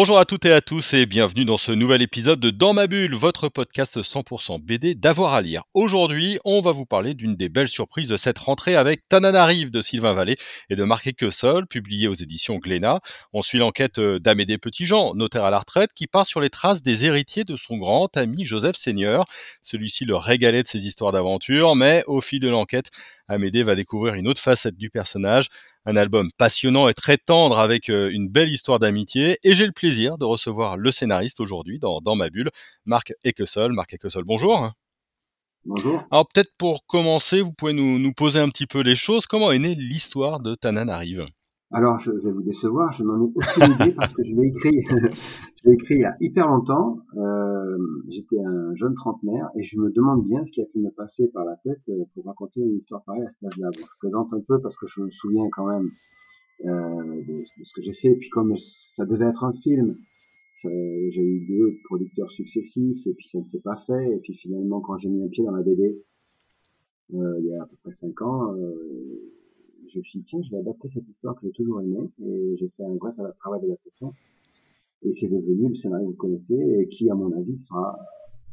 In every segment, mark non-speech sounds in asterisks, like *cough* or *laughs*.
Bonjour à toutes et à tous et bienvenue dans ce nouvel épisode de Dans ma bulle, votre podcast 100% BD d'avoir à lire. Aujourd'hui, on va vous parler d'une des belles surprises de cette rentrée avec Tananarive de Sylvain Vallée et de Marc Equesol, publié aux éditions Glénat. On suit l'enquête euh, d'Amédée Petitjean, notaire à la retraite, qui part sur les traces des héritiers de son grand ami Joseph Seigneur. Celui-ci le régalait de ses histoires d'aventure, mais au fil de l'enquête, Amédée va découvrir une autre facette du personnage, un album passionnant et très tendre avec euh, une belle histoire d'amitié. Et j'ai le plaisir de recevoir le scénariste aujourd'hui dans, ma bulle, Marc Equesol. Marc Equesol, bonjour. Bonjour. Alors peut-être pour commencer, vous pouvez nous, nous, poser un petit peu les choses. Comment est née l'histoire de Tanan Arrive? Alors, je vais vous décevoir, je n'en ai aucune idée *laughs* parce que je l'ai écrit, *laughs* je l'ai écrit il y a hyper longtemps. Euh, J'étais un jeune trentenaire et je me demande bien ce qui a pu me passer par la tête euh, pour raconter une histoire pareille à cet âge-là. Bon, je présente un peu parce que je me souviens quand même euh, de, de, ce que j'ai fait. Et puis comme ça devait être un film, j'ai eu deux producteurs successifs et puis ça ne s'est pas fait. Et puis finalement, quand j'ai mis un pied dans la BD, euh, il y a à peu près cinq ans, euh, je suis dit, tiens, je vais adapter cette histoire que j'ai toujours aimée, et j'ai fait un vrai travail d'adaptation, et c'est devenu le scénario que vous connaissez, et qui, à mon avis, sera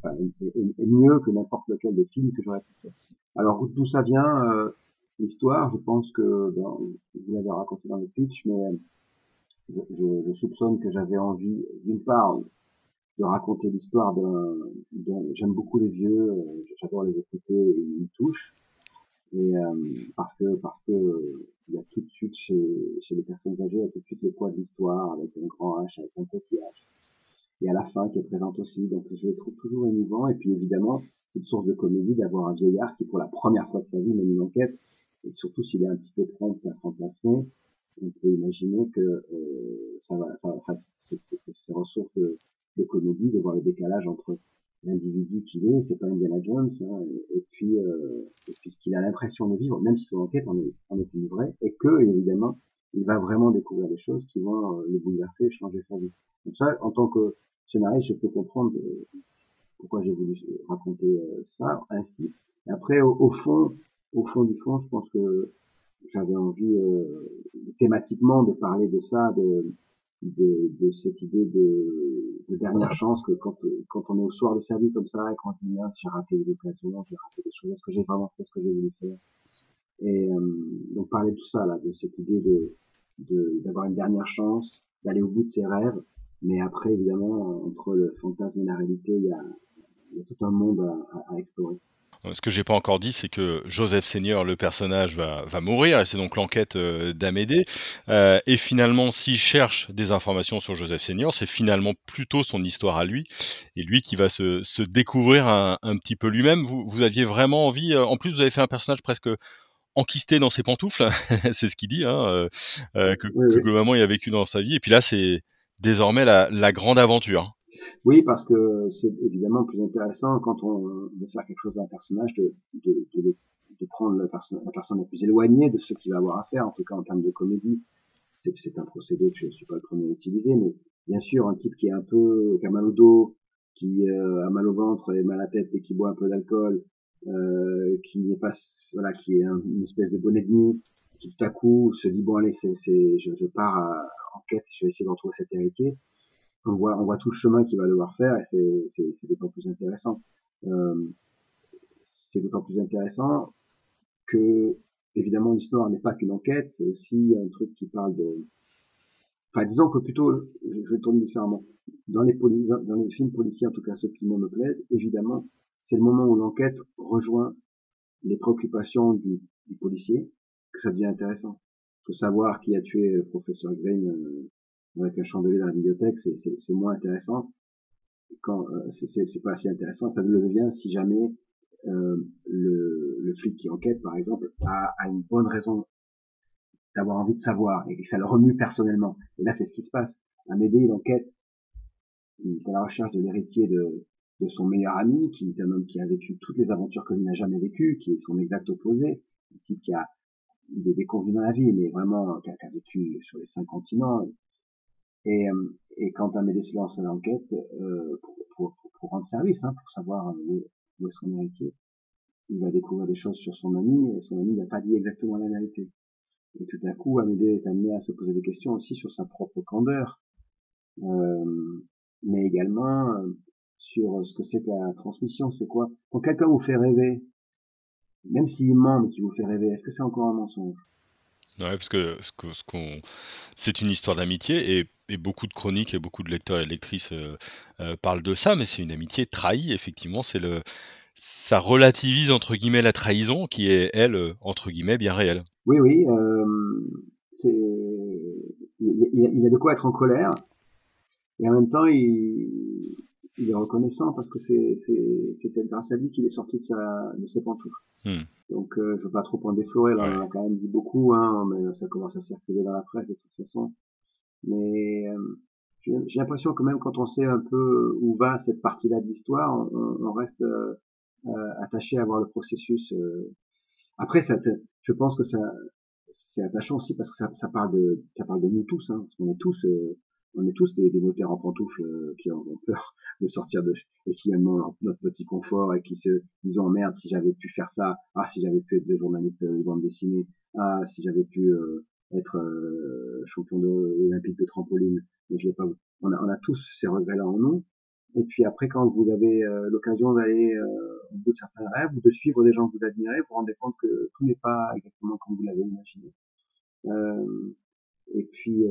enfin, est, mieux que n'importe lequel des films que j'aurais pu faire. Alors, d'où ça vient, euh, l'histoire, je pense que, vous l'avez raconté dans le pitch, mais je soupçonne que j'avais envie, d'une part, de raconter l'histoire d'un, j'aime beaucoup les vieux, euh, j'adore les écouter, ils me touchent, et euh, parce que parce que il y a tout de suite chez, chez les personnes âgées, il y a tout de suite le poids de l'histoire avec un grand H, avec un petit H. Et à la fin qui est présente aussi, donc je le trouve toujours émouvant. Et puis évidemment, c'est une source de comédie d'avoir un vieillard qui pour la première fois de sa vie mène une enquête, et surtout s'il est un petit peu prompt à fantasmer, on peut imaginer que euh, ça va, ça, enfin, c'est ressources de comédie, de voir le décalage entre l'individu qu'il est, c'est pas Indiana Jones, hein, et, puis euh, et puis ce a l'impression de vivre, même si son enquête en est, en est une vraie, et que évidemment il va vraiment découvrir des choses qui vont euh, le bouleverser, changer sa vie. Donc ça, en tant que scénariste, je peux comprendre euh, pourquoi j'ai voulu raconter euh, ça ainsi. Après, au, au, fond, au fond du fond, je pense que j'avais envie thématiquement de parler de ça, de de, cette idée de, de, dernière chance que quand, quand on est au soir de sa vie comme ça et qu'on se dit mince j'ai raté des occasions, j'ai raté des choses, est-ce que j'ai vraiment fait ce que j'ai voulu faire? Et euh, donc parler de tout ça là, de cette idée de d'avoir une dernière chance, d'aller au bout de ses rêves, mais après évidemment entre le fantasme et la réalité il y a, il y a tout un monde à, à explorer. Ce que j'ai pas encore dit, c'est que Joseph Seigneur, le personnage, va, va mourir, et c'est donc l'enquête euh, d'Amédée. Euh, et finalement, s'il cherche des informations sur Joseph Seigneur, c'est finalement plutôt son histoire à lui, et lui qui va se, se découvrir un, un, petit peu lui-même. Vous, vous aviez vraiment envie, euh, en plus vous avez fait un personnage presque enquisté dans ses pantoufles, *laughs* c'est ce qu'il dit, hein, euh, euh, que, que, globalement il a vécu dans sa vie, et puis là c'est désormais la, la grande aventure. Oui, parce que c'est évidemment plus intéressant quand on veut faire quelque chose d'un personnage de, de, de, de prendre la personne, la personne la plus éloignée de ce qu'il va avoir à faire, en tout cas en termes de comédie. C'est, un procédé que je ne suis pas le premier à utiliser, mais bien sûr, un type qui est un peu, qui a mal au dos, qui a mal au ventre et mal à tête et qui boit un peu d'alcool, euh, qui n'est pas, voilà, qui est un, une espèce de bonnet de nuit, qui tout à coup se dit bon allez, c'est, je, je pars à, en quête, je vais essayer de retrouver cet héritier on voit, on voit tout le chemin qu'il va devoir faire et c'est d'autant plus intéressant. Euh, c'est d'autant plus intéressant que, évidemment, l'histoire n'est pas qu'une enquête, c'est aussi un truc qui parle de... Enfin, disons que plutôt, je, vais tourner différemment. Dans les, dans les films policiers, en tout cas ceux qui moi me plaisent, évidemment, c'est le moment où l'enquête rejoint les préoccupations du, du, policier que ça devient intéressant. Il faut savoir qui a tué le professeur Green euh, avec un chandelier dans la bibliothèque, c'est moins intéressant. Quand euh, c'est pas si intéressant, ça le devient si jamais euh, le, le, flic qui enquête, par exemple, a, a une bonne raison d'avoir envie de savoir et que ça le remue personnellement. Et là, c'est ce qui se passe. Amédée, il enquête, il est à la recherche de l'héritier de, de son meilleur ami, qui est un homme qui a vécu toutes les aventures que lui n'a jamais vécues, qui est son exact opposé, un type qui a des déconvenues dans la vie, mais vraiment qui a vécu sur les cinq continents, Et, et quand Amédée lance l'enquête pour, pour, pour, rendre service, hein, pour savoir où, où est son héritier, il va découvrir des choses sur son ami et son ami n'a pas dit exactement la vérité. Et tout à coup, Amédée est amené à se poser des questions aussi sur sa propre candeur, euh, mais également euh, sur ce que c'est que la transmission. C'est quoi? Quand quelqu'un vous fait rêver, même s'il ment mais qu'il vous fait rêver, est-ce que c'est encore un mensonge? Ouais, parce que ce qu'on, c'est une histoire d'amitié et, beaucoup de chroniques et beaucoup de lecteurs et lectrices euh, euh, parlent de ça, mais c'est une amitié trahie. Effectivement, c'est le, ça relativise entre guillemets la trahison qui est elle entre guillemets bien réelle. Oui, oui, euh, il, y a de quoi être en colère et en même temps il, il est reconnaissant parce que c'est, c'était grâce à lui qu'il est sorti de, sa, de ses pantoufles. Hmm. Donc euh, je veux pas trop en déflorer, là on a quand même dit beaucoup, hein, mais ça commence à circuler dans la presse de toute façon. Mais euh, j'ai l'impression que même quand on sait un peu où va cette partie-là de l'histoire, on, on, reste euh, euh, attaché à voir le processus. Euh. Après, ça, je pense que ça, c'est attachant aussi parce que ça, ça, parle de, ça parle de nous tous. Hein, parce qu'on est tous, on est tous des, des notaires en pantoufles qui ont, peur *laughs* de sortir de et qui aiment notre petit confort et qui se disent oh merde si j'avais pu faire ça ah si j'avais pu être journaliste de bande dessinée ah si j'avais pu être champion de, olympique de trampoline mais je l'ai pas on a, on a tous ces regrets là en nous et puis après, quand vous avez euh, l'occasion d'aller euh, au bout de certains rêves ou de suivre des gens que vous admirez, vous vous rendez compte que tout n'est pas exactement comme vous l'avez imaginé. Euh, et puis,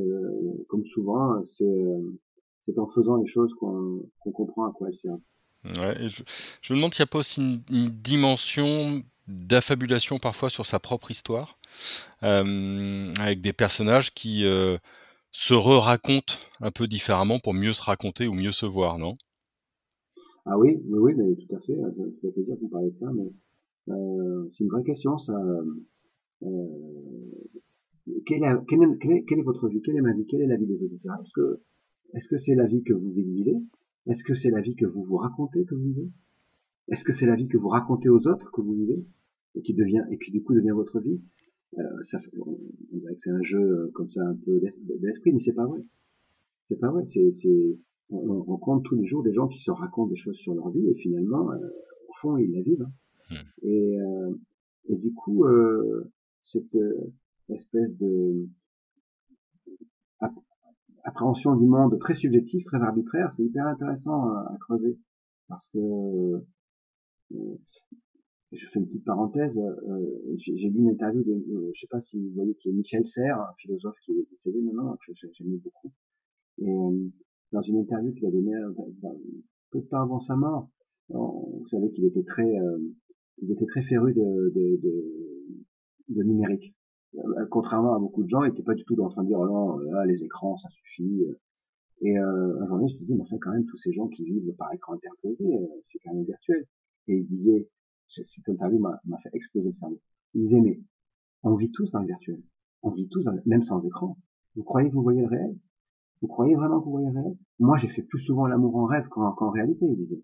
comme souvent, c'est en faisant les choses qu'on comprend à quoi elles servent. Ouais, je, je, me demande s'il n'y a pas aussi une, dimension d'affabulation parfois sur sa propre histoire, avec des personnages qui se re-racontent un peu différemment pour mieux se raconter ou mieux se voir, non? Ah oui, oui, oui, mais tout à fait. Ça fait plaisir que vous parliez de ça, mais euh, c'est une vraie question, ça. Euh, quelle, est, quelle, est, quelle, est, votre vie Quelle est ma vie? Quelle est la vie des auditeurs? Est-ce que est-ce que c'est la vie que vous vivez? Est-ce que c'est la vie que vous vous racontez que vous vivez? Est-ce que c'est la vie que vous racontez aux autres que vous vivez et qui devient et qui du coup devient votre vie? Euh, ça, on, dirait que c'est un jeu euh, comme ça un peu d'esprit, mais c'est pas vrai. C'est pas vrai. C'est on rencontre tous les jours des gens qui se racontent des choses sur leur vie et finalement, euh, au fond, ils la vivent. Hein. Hmm. Et, euh, et du coup, euh, cette espèce de appréhension du monde très subjectif, très arbitraire, c'est hyper intéressant à, creuser parce que je fais une petite parenthèse. j'ai lu une interview de, je sais pas si vous voyez, qui est Michel Serres, un philosophe qui est décédé maintenant, que j'aime beaucoup. Et dans une interview qu'il a donnée euh, peu de temps avant sa mort, vous savez qu'il était très, euh, il était très féru de, de, de, de numérique. Euh, contrairement à beaucoup de gens, il n'était pas du tout en train de dire oh non, là, les écrans, ça suffit. Et euh, un journée, je disais, mais enfin, quand même, tous ces gens qui vivent par écran interposé, c'est quand même virtuel. Et il disait, cette interview m'a fait exploser le cerveau. Il disait, mais on vit tous dans le virtuel. On vit tous, dans même sans écran. Vous croyez que vous voyez le réel? Vous croyez vraiment que vous voyez réel? Moi, j'ai fait plus souvent l'amour en rêve qu'en réalité, il disait.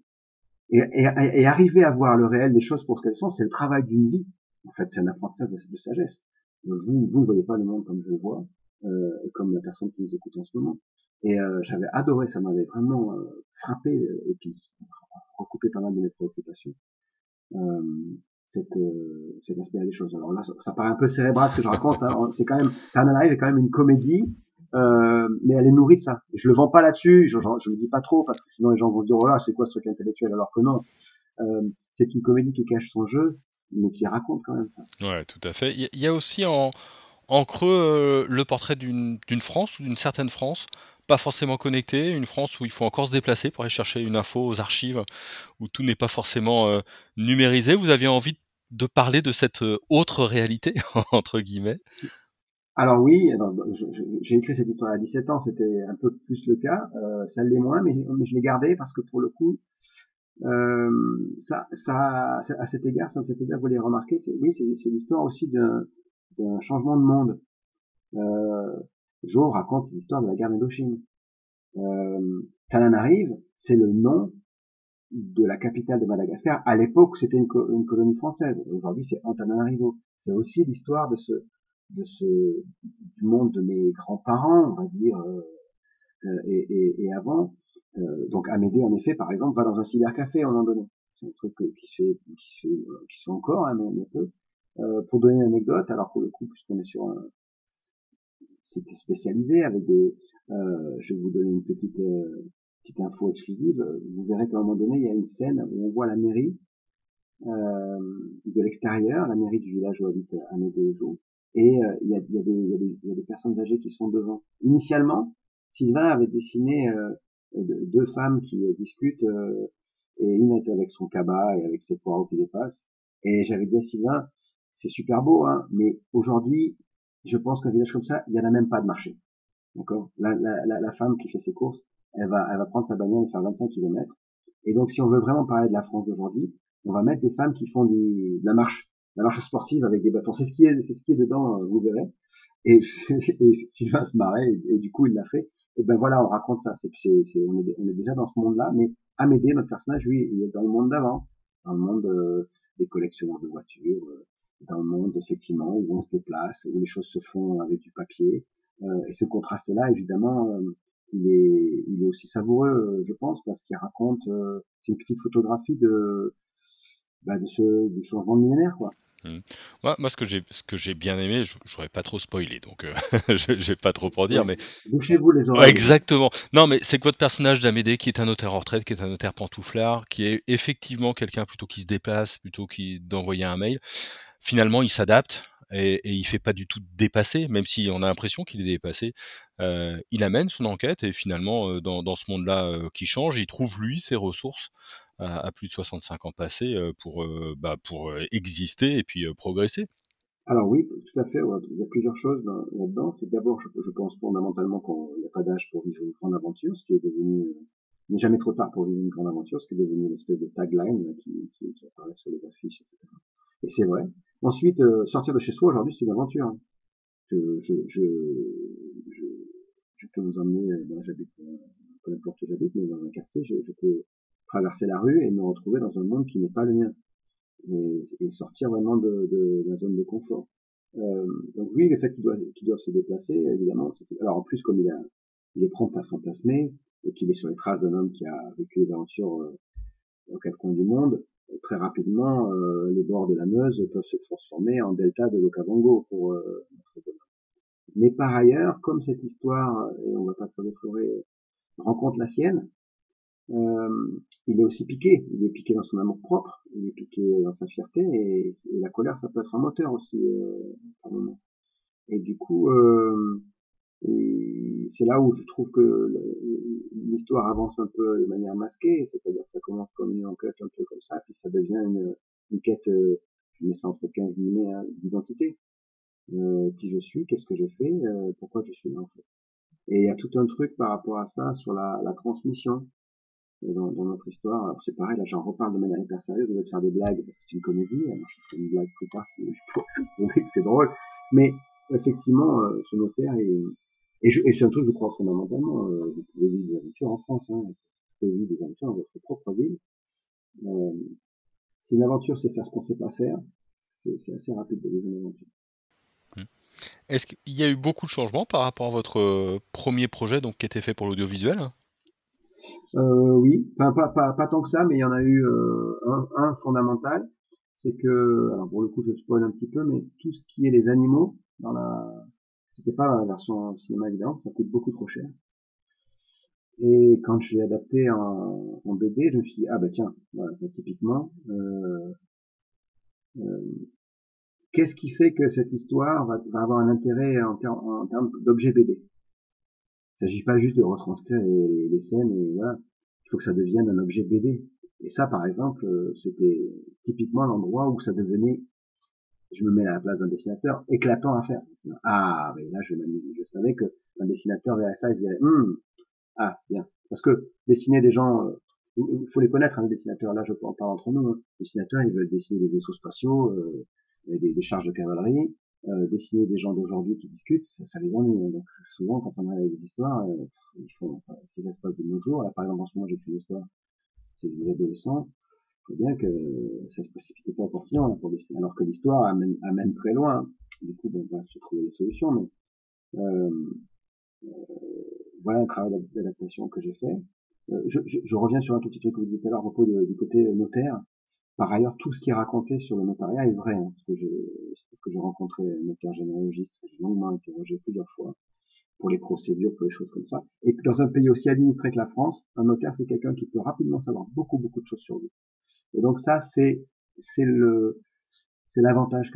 Et, arriver à voir le réel des choses pour ce qu'elles sont, c'est le travail d'une vie. En fait, c'est un apprentissage de, sagesse. Vous, vous voyez pas le monde comme je le vois, euh, et comme la personne qui nous écoute en ce moment. Et euh, j'avais adoré, ça m'avait vraiment euh, frappé, euh, et puis recoupé pas mal de mes préoccupations. Euh, cette, euh, cet aspect des choses. Alors là, ça, paraît un peu cérébral ce que je raconte. Hein. C'est quand même, Live est quand même une comédie mais elle est nourrie de ça. Je le vends pas là-dessus, je, je, le dis pas trop parce que sinon les gens vont dire oh là c'est quoi ce truc intellectuel? Alors que non. C'est une comédie qui cache son jeu, mais qui raconte quand même ça. Ouais, tout à fait. Il y, a aussi en, en creux euh, le portrait d'une France ou d'une certaine France, pas forcément connectée, une France où il faut encore se déplacer pour aller chercher une info aux archives, où tout n'est pas forcément euh, numérisé. Vous aviez envie de parler de cette autre réalité *laughs* entre guillemets? Alors oui, j'ai écrit cette histoire à 17 ans, c'était un peu plus le cas, euh, ça l'est moins, mais, je l'ai gardé parce que pour le coup, euh, ça, ça, à cet égard, ça me fait plaisir vous les remarquer. Oui, c'est l'histoire aussi d'un changement de monde. Euh, Jo raconte l'histoire de la guerre d'Indochine. Euh, Tananarive, c'est le nom de la capitale de Madagascar. À l'époque, c'était une, colonie française. Aujourd'hui, c'est Antananarivo. C'est aussi l'histoire de ce, du monde de mes grands-parents, on va dire, euh, et, et, avant, donc Amédée, en effet, par exemple, va dans un cybercafé moment donné. C'est un truc qui se fait, qui se fait, qui se fait encore, hein, mais, mais peu. pour donner une anecdote, alors pour le coup, puisqu'on est sur un, c'était spécialisé avec des. Euh, je vais vous donner une petite euh, petite info exclusive. Vous verrez qu'à un moment donné, il y a une scène où on voit la mairie euh, de l'extérieur, la mairie du village où habite Amédée et Jo, et il y a, y a y a des personnes âgées qui sont devant. Initialement, Sylvain avait dessiné deux femmes qui discutent, et une est avec son cabas et avec ses poireaux qui dépassent. Et j'avais dit à Sylvain, c'est super beau, hein, mais aujourd'hui, je pense qu'un village comme ça, il y en a même pas de marché. D'accord? La, la, la, la, femme qui fait ses courses, elle va, elle va prendre sa bagnole et faire 25 km. Et donc, si on veut vraiment parler de la France d'aujourd'hui, on va mettre des femmes qui font du, de la marche, la marche sportive avec des bâtons. C'est ce qui est, c'est ce qui est dedans, euh, vous verrez. Et, *laughs* et Sylvain se marrait et, du coup, il l'a fait. Et ben voilà, on raconte ça. C'est, c'est, on, est, on est déjà dans ce monde-là. Mais Amédée, notre personnage, lui, il est dans le monde d'avant, dans le monde euh, des collectionneurs de voitures, euh, dans le monde, effectivement, où on se déplace, où les choses se font avec du papier. Euh, et ce contraste-là, évidemment, euh, il est, il est aussi savoureux, euh, je pense, parce qu'il raconte, c'est une petite photographie de, bah, de ce, du changement de millénaire, quoi. Mmh. Moi, moi, ce que j'ai, ce que j'ai bien aimé, je n'aurais pas trop spoilé, donc euh, *laughs* je, vais pas trop pour dire, mais bouchez-vous les oreilles. exactement. Non, mais c'est que votre personnage d'Amédée, qui est un notaire en retraite, qui est un notaire pantouflard, qui est effectivement quelqu'un plutôt qui se déplace, plutôt qui d'envoyer un mail, finalement, il s'adapte et, et, il fait pas du tout dépasser, même si on a l'impression qu'il est dépassé. Euh, il amène son enquête et finalement, euh, dans, dans, ce monde-là euh, qui change, il trouve lui ses ressources à, plus de 65 ans passés euh, pour, euh, bah, pour exister et puis progresser. Alors oui, tout à fait. Il y a plusieurs choses là-dedans. C'est d'abord, je, pense fondamentalement qu'il n'y a pas d'âge pour vivre une grande aventure, ce qui est devenu n'est jamais trop tard pour vivre une grande aventure, ce qui est devenu une espèce de tagline qui, apparaît sur les affiches, etc. Et c'est vrai. Ensuite, euh, sortir de chez soi aujourd'hui, c'est une aventure. Hein. Je, je, je, je, je peux vous emmener, euh, ben, j'habite, euh, peu importe où j'habite, mais dans un quartier, je, je, peux traverser la rue et me retrouver dans un monde qui n'est pas le mien. Et, sortir vraiment de, de, la zone de confort. Euh, donc oui, le fait qu'ils doivent, doivent se déplacer, évidemment, alors en plus comme il, a, il est prompt à fantasmer et qu'il est sur les traces d'un homme qui a vécu des aventures euh, aux quatre coins du monde, très rapidement, euh, les bords de la Meuse peuvent se transformer en delta de l'Okavango pour euh, notre Mais par ailleurs, comme cette histoire, et on va pas trop déflorer, rencontre la sienne, euh, il est aussi piqué. Il est piqué dans son amour propre, il est piqué dans sa fierté, et, la colère, ça peut être un moteur aussi euh, par moment. Et du coup, euh, c'est là où je trouve que l'histoire avance un peu de manière masquée, c'est-à-dire que ça commence comme une enquête un peu comme ça, puis ça devient une, une quête, euh, je mets ça entre 15 guillemets, hein, d'identité. Euh, qui je suis, qu'est-ce que je fais, euh, pourquoi je suis là en fait. Et il y a tout un truc par rapport à ça sur la, la transmission dans, dans, notre histoire. Alors c'est pareil, là j'en reparle de manière hyper sérieuse, je vais te faire des blagues parce que c'est une comédie, alors je ferai une blague plus tard *laughs* c'est drôle. Mais effectivement, euh, ce notaire est, et, je, et c'est un truc, je crois, fondamentalement. Euh, vous pouvez vivre des aventures en France, hein, vous pouvez vivre des aventures dans votre propre ville. Euh, si une aventure, c'est faire ce qu'on sait pas faire, c'est assez rapide de vivre une aventure. Mmh. Est-ce qu'il y a eu beaucoup de changements par rapport à votre euh, premier projet donc, qui était fait pour l'audiovisuel? Euh, Oui, enfin, pas, pas, pas, tant que ça, mais il y en a eu euh, un, un, fondamental. C'est que, alors pour le coup je spoil un petit peu, mais tout ce qui est les animaux dans la, c'était pas la version cinéma évidemment, ça coûte beaucoup trop cher. Et quand je l'ai adapté en, en, BD, je me suis dit ah bah tiens, voilà, ça, typiquement, euh, euh, qu'est-ce qui fait que cette histoire va, avoir un intérêt en, en termes d'objet BD Il s'agit pas juste de retranscrire les, scènes et voilà, il faut que ça devienne un objet BD. Et ça, par exemple, euh, c'était typiquement l'endroit où ça devenait je me mets à la place d'un dessinateur éclatant à faire. Ah, mais là, je Je savais que un dessinateur verrait ça et se dirait, hum, ah, bien. Parce que dessiner des gens, euh, il faut les connaître, hein, les dessinateurs. Là, je en parler entre nous. Hein. Les dessinateurs, ils veulent dessiner des vaisseaux spatiaux, euh, des, des, charges de cavalerie. Euh, dessiner des gens d'aujourd'hui qui discutent, ça, ça, les ennuie. Hein. Donc souvent, quand on a des histoires, euh, il faut, enfin, se passe de nos jours, là, par exemple, en ce moment, fait une histoire, c'est des adolescents, faut bien que ça se précipitait pas au portillon là, pour dessiner. Alors que l'histoire amène, amène, très loin. Du coup, bon, j'ai trouvé des solutions, mais euh, euh, voilà un travail d'adaptation que j'ai fait. Euh, je, je, je, reviens sur un tout petit truc que vous disiez tout à l'heure à propos du côté notaire. Par ailleurs, tout ce qui est raconté sur le notariat est vrai, hein, parce que j'ai rencontré un notaire généalogiste que j'ai longuement interrogé plusieurs fois pour les procédures, pour les choses comme ça. Et dans un pays aussi administré que la France, un notaire c'est quelqu'un qui peut rapidement savoir beaucoup beaucoup de choses sur vous. Et donc ça c'est c'est le c'est l'avantage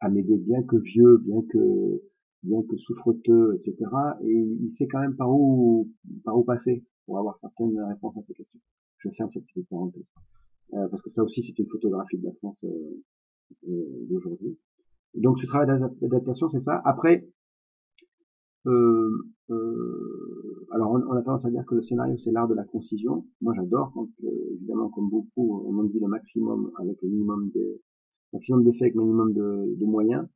à m'aider, bien que vieux, bien que bien que souffreteux, etc. Et il sait quand même par où par où passer pour avoir certaines réponses à ces questions. Je ferme cette petite parenthèse. Euh, parce que ça aussi c'est une photographie de la France euh, euh, d'aujourd'hui. Donc ce travail d'adaptation c'est ça? Après, euh, euh, alors on, a tendance à dire que le scénario c'est l'art de la concision. Moi j'adore quand évidemment comme beaucoup on en dit le maximum avec le minimum de maximum d'effets avec minimum de, de moyens.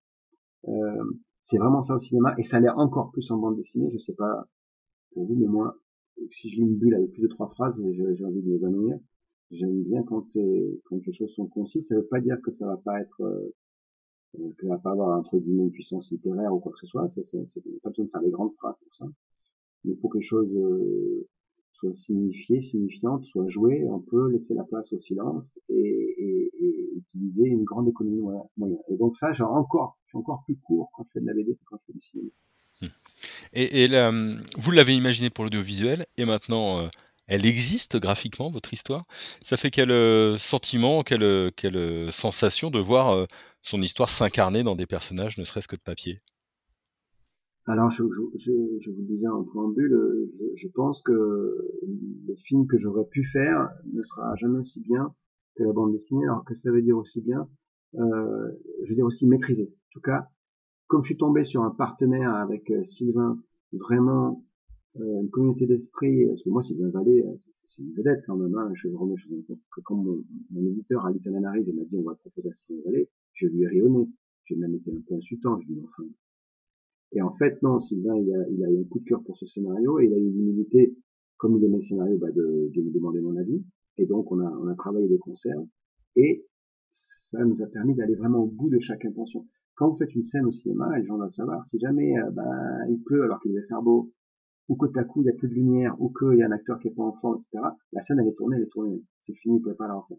c'est vraiment ça au cinéma et ça l'est encore plus en bande dessinée. Je sais pas pour vous mais moi si je lis une bulle avec plus de trois phrases j'ai envie de m'évanouir. J'aime bien quand c'est quand les choses sont concises. Ça veut pas dire que ça va pas être euh, que va pas avoir entre guillemets une puissance littéraire ou quoi que ce soit. Ça, c'est, c'est pas besoin de faire des grandes phrases pour ça. Mais pour que les choses euh, soient signifiées, signifiantes, soient jouées, on peut laisser la place au silence et, et, et utiliser une grande économie moyenne. Et donc ça, j'ai encore, je suis encore plus court quand je fais de la BD que quand je fais du cinéma. Et, et là, vous l'avez imaginé pour l'audiovisuel, et maintenant, euh, elle existe graphiquement, votre histoire? Ça fait quel euh, sentiment, quelle, euh, quelle euh, sensation de voir son histoire s'incarner dans des personnages, ne serait-ce que de papier? Alors, je, je, je, vous le disais en préambule, je, je pense que le film que j'aurais pu faire ne sera jamais aussi bien que la bande dessinée, alors que ça veut dire aussi bien, euh, je veux dire aussi maîtriser. En tout cas, comme je suis tombé sur un partenaire avec Sylvain vraiment une communauté d'esprit, parce que moi, Sylvain Vallée, euh, c'est une vedette quand même, hein, je remets compte que quand mon, mon éditeur à Luton arrive et m'a dit on va proposer à Sylvain Vallée, je lui ai rayonné, j'ai même été un peu insultant, je lui ai dit enfin. Et en fait, non, Sylvain, il a, il a eu un coup de cœur pour ce scénario, et il a eu l'humilité, comme il aimait le scénario, bah, de, de me demander mon avis, et donc on a, on a travaillé de concert, et ça nous a permis d'aller vraiment au bout de chaque intention. Quand vous faites une scène au cinéma, les gens doivent savoir, si jamais euh, bah, il pleut alors qu'il devait faire beau, ou que tout à coup il y a plus de lumière, ou qu'il y a un acteur qui est pas en forme, etc. La scène elle est tournée, elle est tournée, c'est fini, vous pouvez pas la refaire.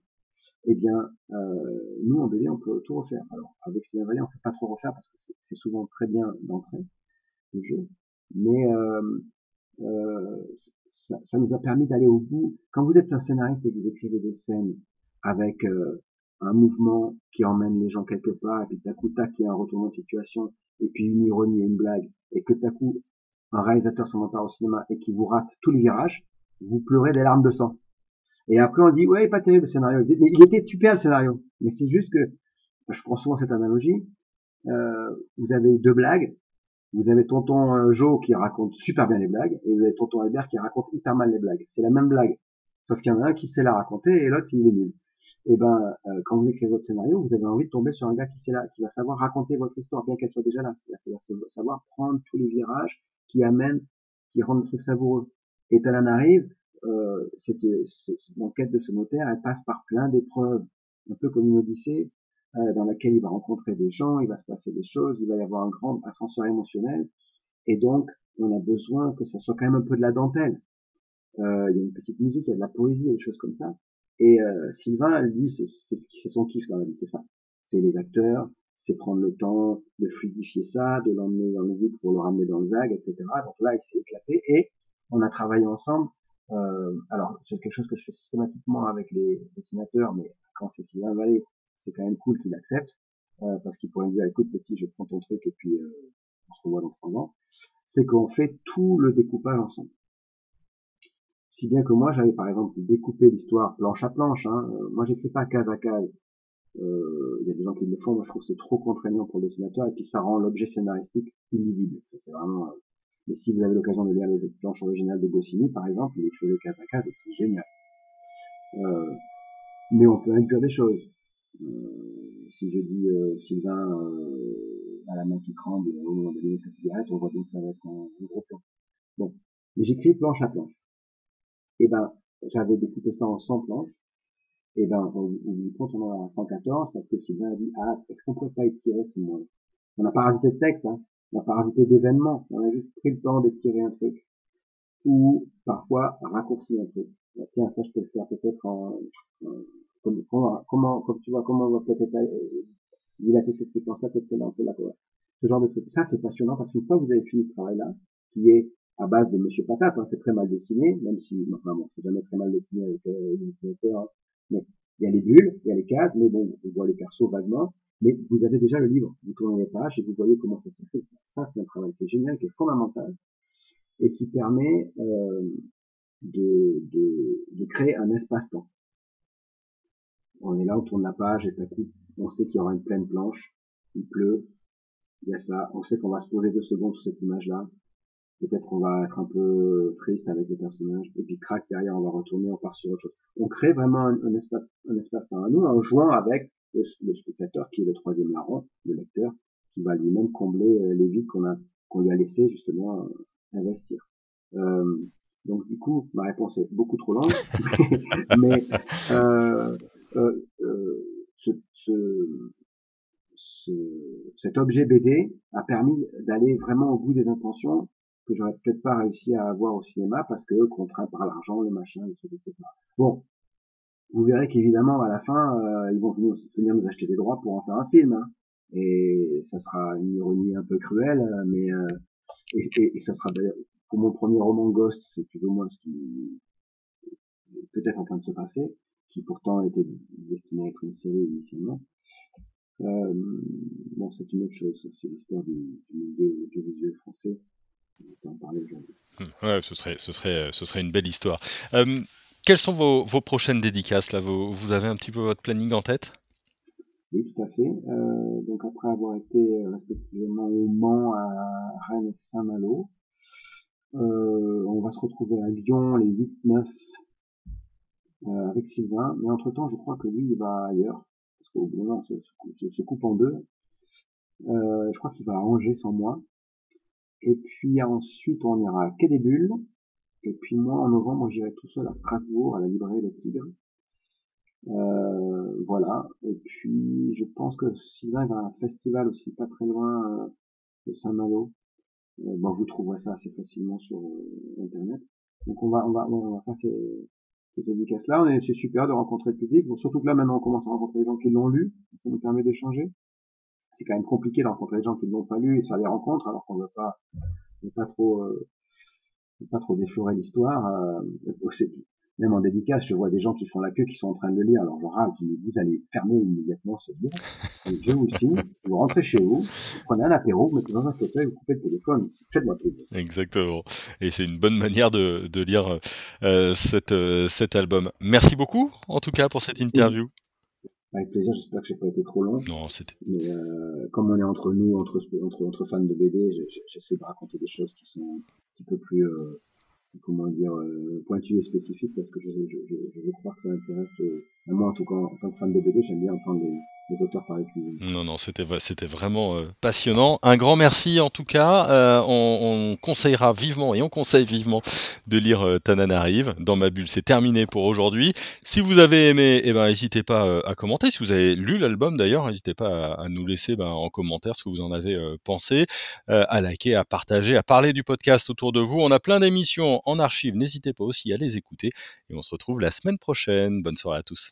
Eh bien, euh, nous en BD on peut tout refaire. Alors avec Sylvain Vallée on peut pas trop refaire parce que c'est souvent très bien d'entrée le jeu, mais euh, euh, ça, ça, nous a permis d'aller au bout. Quand vous êtes un scénariste et que vous écrivez des scènes avec euh, un mouvement qui emmène les gens quelque part, et puis d'un coup tac il y a un retournement de situation, et puis une ironie et une blague, et que d'un coup un réalisateur s'en part au cinéma et qui vous rate tous les virages, vous pleurez des larmes de sang. Et après on dit ouais pas terrible le scénario. Mais il était super le scénario. Mais c'est juste que je prends souvent cette analogie. Euh, vous avez deux blagues. Vous avez tonton euh, Joe qui raconte super bien les blagues et vous avez tonton Albert qui raconte hyper mal les blagues. C'est la même blague, sauf qu'il y en a un qui sait la raconter et l'autre il est nul. Et ben euh, quand vous écrivez votre scénario, vous avez envie de tomber sur un gars qui sait là, qui va savoir raconter votre histoire bien qu'elle soit déjà là. C'est-à-dire qu'il va savoir prendre tous les virages qui amène, qui rend le truc savoureux. Et Talan arrive, euh, cette, l'enquête de ce notaire, elle passe par plein d'épreuves, un peu comme une odyssée, euh, dans laquelle il va rencontrer des gens, il va se passer des choses, il va y avoir un grand ascenseur émotionnel, et donc on a besoin que ça soit quand même un peu de la dentelle. Euh, il y a une petite musique, il y a de la poésie, des choses comme ça. Et euh, Sylvain, lui, c'est son kiff dans la vie, c'est ça. C'est les acteurs, c'est prendre le temps de fluidifier ça, de l'emmener dans le musique pour le ramener dans le zag, etc. Donc là, il s'est éclaté et on a travaillé ensemble. Euh, alors, c'est quelque chose que je fais systématiquement avec les dessinateurs, mais quand c'est Sylvain Vallée, c'est quand même cool qu'il accepte, euh, parce qu'il pourrait me dire, écoute petit, je prends ton truc et puis euh, on se revoit dans trois ans. C'est qu'on fait tout le découpage ensemble. Si bien que moi, j'avais par exemple découpé l'histoire planche à planche. Hein. Euh, moi, j'écris pas case à case. Euh, il y a des gens qui le font, moi je trouve que c'est trop contraignant pour le dessinateur et puis ça rend l'objet scénaristique illisible. C'est vraiment. Euh, mais si vous avez l'occasion de lire les planches originales de Goscinny, par exemple, il écrit le case à case et c'est génial. Euh, mais on peut inclure des choses. Si je dis Sylvain à la main qui tremble au moment de donner sa cigarette, on voit bien que ça va être un, un gros plan. Bon, mais j'écris planche à planche. Et eh ben, j'avais découpé ça en 100 planches et eh ben, au, bout compte, on en a 114 parce que Sylvain a dit, ah, est-ce qu'on pourrait pas étirer ce mot On n'a pas rajouté de texte, hein. On n'a pas rajouté d'événements. On a juste pris le temps d'étirer un truc. ou parfois raccourcir un peu. Bah, tiens, ça je peux le faire peut-être en, comment, comment, comme tu vois, comment on va peut-être euh, dilater cette séquence-là, peut-être celle-là, on peut la Ce genre de truc. Ça, c'est passionnant parce qu'une fois que vous avez fini ce travail-là, qui est à base de Monsieur Patate, hein, c'est très mal dessiné, même si, enfin bon, c'est jamais très mal dessiné avec euh, les dessinateurs, hein. Mais il y a les bulles, il y a les cases, mais bon, on voit les persos vaguement, mais vous avez déjà le livre, vous tournez les pages et vous voyez comment ça s'est fait. Ça, c'est un travail qui est génial, qui est fondamental, et qui permet euh, de, de, créer un espace-temps. On est là, on tourne la page et à coup, on sait qu'il y aura une pleine planche, il pleut, il y a ça, on sait qu'on va se poser deux secondes sur cette image-là, peut-être on va être un peu triste avec les personnages, et puis crac derrière on va retourner, on part sur autre chose. On crée vraiment un, espace, un espace-temps à nous en jouant avec le, spectateur qui est le troisième larron, le lecteur, qui va lui-même combler euh, les vides qu'on a qu'on lui a laissé justement euh, investir. Euh, donc du coup, ma réponse est beaucoup trop longue, *laughs* mais ce, ce, cet objet BD a permis d'aller vraiment au bout des intentions que j'aurais peut-être pas réussi à avoir au cinéma parce que contraint par l'argent, le machin, etc. Bon, vous verrez qu'évidemment à la fin, euh, ils vont venir, venir, nous acheter des droits pour en faire un film, hein. et ça sera une ironie un peu cruelle, mais euh, et, et, et, ça sera d'ailleurs pour mon premier roman Ghost, c'est plus ou moins ce qui est peut-être en train de se passer, qui pourtant était destiné à être une série initialement. Euh, bon, c'est une autre chose, c'est l'histoire du, du milieu audiovisuel français. On peut en parler aujourd'hui. Hum, ouais, ce serait, ce serait, ce serait une belle histoire. Euh, quelles sont vos, vos, prochaines dédicaces là? Vous, vous, avez un petit peu votre planning en tête? Oui, tout à fait. Euh, donc après avoir été respectivement au Mans, à Rennes et Saint-Malo, euh, on va se retrouver à Lyon les 8-9 euh, avec Sylvain. Mais entre-temps, je crois que lui, il va ailleurs. Parce qu'au bout d'un se, se, coupe en deux. Euh, je crois qu'il va à Angers sans moi. Et puis ensuite, on ira à Quai. Et puis moi, en novembre, j'irai tout seul à Strasbourg, à la librairie Le Tigre. Euh, voilà. Et puis, je pense que Sylvain va à un festival aussi pas très loin euh, de Saint-Malo, euh, bon, vous trouverez ça assez facilement sur euh, internet. Donc on va on va on va faire ces, ces là. C'est super de rencontrer le public. Bon, surtout que là maintenant on commence à rencontrer des gens qui l'ont lu. Ça nous permet d'échanger. C'est quand même compliqué de rencontrer des gens qui ne l'ont pas lu et faire des rencontres alors qu'on ne veut pas veut pas trop euh, pas trop déflorer l'histoire. Euh, même en dédicace, je vois des gens qui font la queue, qui sont en train de le lire. Alors je râle, mais vous allez fermer immédiatement ce livre. Et je vous signe, vous rentrez chez vous, vous prenez un apéro, vous mettez dans un fauteuil, vous coupez le téléphone. Faites-moi plaisir. Exactement. Et c'est une bonne manière de, de lire euh, cette, euh, cet album. Merci beaucoup, en tout cas, pour cette interview. Avec plaisir, j'espère que j'ai pas été trop long. Non, c'était. Mais euh, comme on est entre nous, entre, entre, entre fans de BD, j'essaie de raconter des choses qui sont un petit peu plus euh, comment dire, euh, pointu et spécifique parce que je, je, je, je veux croire que ça intéresse, euh, moi en tout cas en, tant que fan de BD, j'aime bien entendre les, Non, non, c'était, c'était vraiment euh, passionnant. Un grand merci en tout cas. Euh, on, on, conseillera vivement et on conseille vivement de lire euh, Tananarive. Dans ma bulle, c'est terminé pour aujourd'hui. Si vous avez aimé, eh ben, n'hésitez pas euh, à commenter. Si vous avez lu l'album d'ailleurs, n'hésitez pas à, nous laisser ben, en commentaire ce que vous en avez pensé, à liker, à partager, à parler du podcast autour de vous. On a plein d'émissions en archive. N'hésitez pas aussi à les écouter. Et on se retrouve la semaine prochaine. Bonne soirée à tous.